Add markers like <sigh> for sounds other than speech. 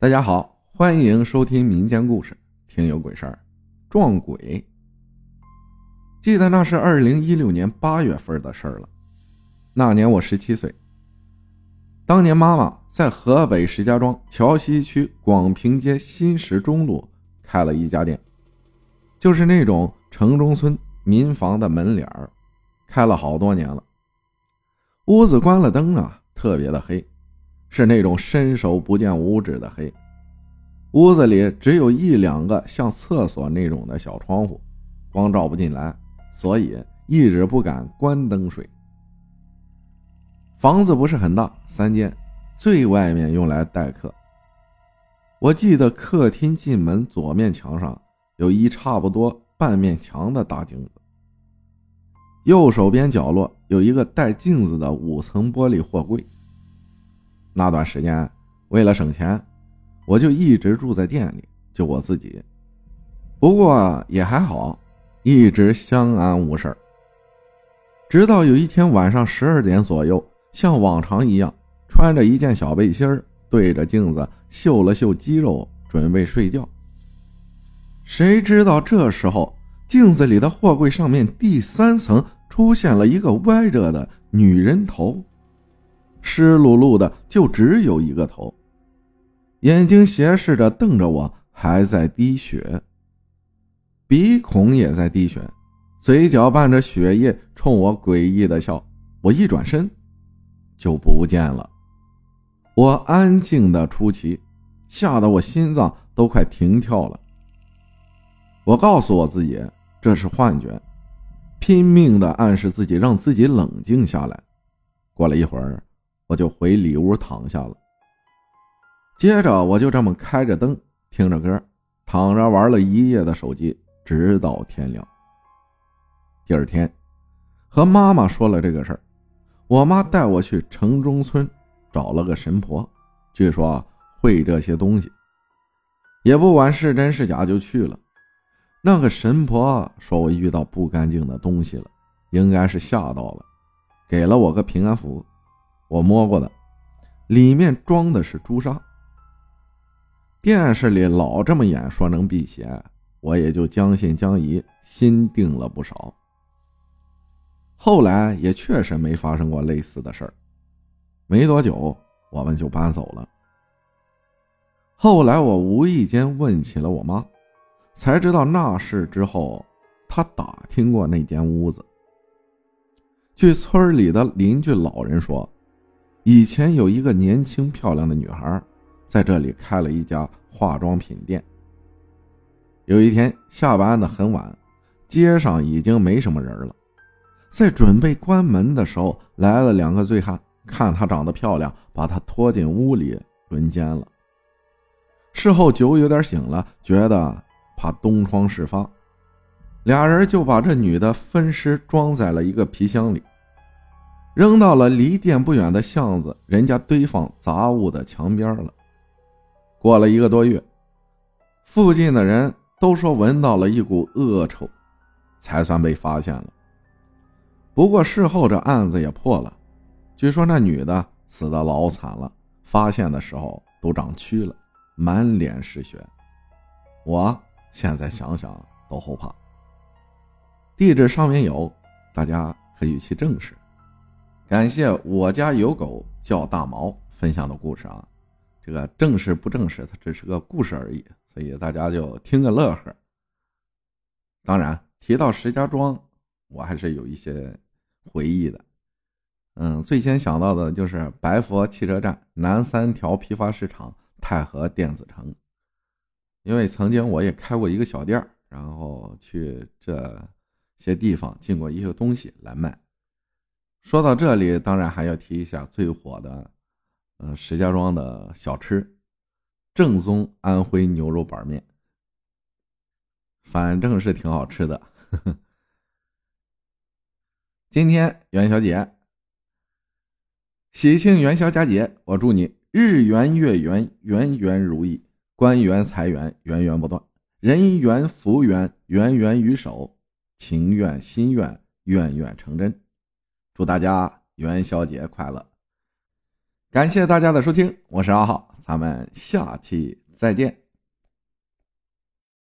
大家好，欢迎收听民间故事，听有鬼事儿，撞鬼。记得那是二零一六年八月份的事儿了。那年我十七岁。当年妈妈在河北石家庄桥西区广平街新石中路开了一家店，就是那种城中村民房的门脸儿，开了好多年了。屋子关了灯啊，特别的黑。是那种伸手不见五指的黑，屋子里只有一两个像厕所那种的小窗户，光照不进来，所以一直不敢关灯睡。房子不是很大，三间，最外面用来待客。我记得客厅进门左面墙上有一差不多半面墙的大镜子，右手边角落有一个带镜子的五层玻璃货柜。那段时间，为了省钱，我就一直住在店里，就我自己。不过也还好，一直相安无事。直到有一天晚上十二点左右，像往常一样，穿着一件小背心对着镜子秀了秀肌肉，准备睡觉。谁知道这时候，镜子里的货柜上面第三层出现了一个歪着的女人头。湿漉漉的，就只有一个头，眼睛斜视着瞪着我，还在滴血，鼻孔也在滴血，嘴角伴着血液冲我诡异的笑。我一转身，就不见了。我安静的出奇，吓得我心脏都快停跳了。我告诉我自己这是幻觉，拼命的暗示自己，让自己冷静下来。过了一会儿。我就回里屋躺下了。接着我就这么开着灯，听着歌，躺着玩了一夜的手机，直到天亮。第二天，和妈妈说了这个事儿，我妈带我去城中村找了个神婆，据说会这些东西，也不管是真是假就去了。那个神婆说我遇到不干净的东西了，应该是吓到了，给了我个平安符。我摸过的，里面装的是朱砂。电视里老这么演，说能辟邪，我也就将信将疑，心定了不少。后来也确实没发生过类似的事儿。没多久，我们就搬走了。后来我无意间问起了我妈，才知道那事之后，她打听过那间屋子。据村里的邻居老人说。以前有一个年轻漂亮的女孩，在这里开了一家化妆品店。有一天下班的很晚，街上已经没什么人了。在准备关门的时候，来了两个醉汉，看她长得漂亮，把她拖进屋里轮奸了。事后酒有点醒了，觉得怕东窗事发，俩人就把这女的分尸，装在了一个皮箱里。扔到了离店不远的巷子人家堆放杂物的墙边了。过了一个多月，附近的人都说闻到了一股恶臭，才算被发现了。不过事后这案子也破了，据说那女的死的老惨了，发现的时候都长蛆了，满脸是血。我现在想想都后怕。地址上面有，大家可以去证实。感谢我家有狗叫大毛分享的故事啊，这个正式不正式，它只是个故事而已，所以大家就听个乐呵。当然，提到石家庄，我还是有一些回忆的。嗯，最先想到的就是白佛汽车站、南三条批发市场、太和电子城，因为曾经我也开过一个小店然后去这些地方进过一些东西来卖。说到这里，当然还要提一下最火的，嗯，石家庄的小吃，正宗安徽牛肉板面，反正是挺好吃的。呵 <laughs> 呵今天元宵节，喜庆元宵佳节，我祝你日圆月圆，圆圆如意，官员财源源源不断，人缘福缘源源于手，情愿心愿愿愿成真。祝大家元宵节快乐！感谢大家的收听，我是阿浩，咱们下期再见。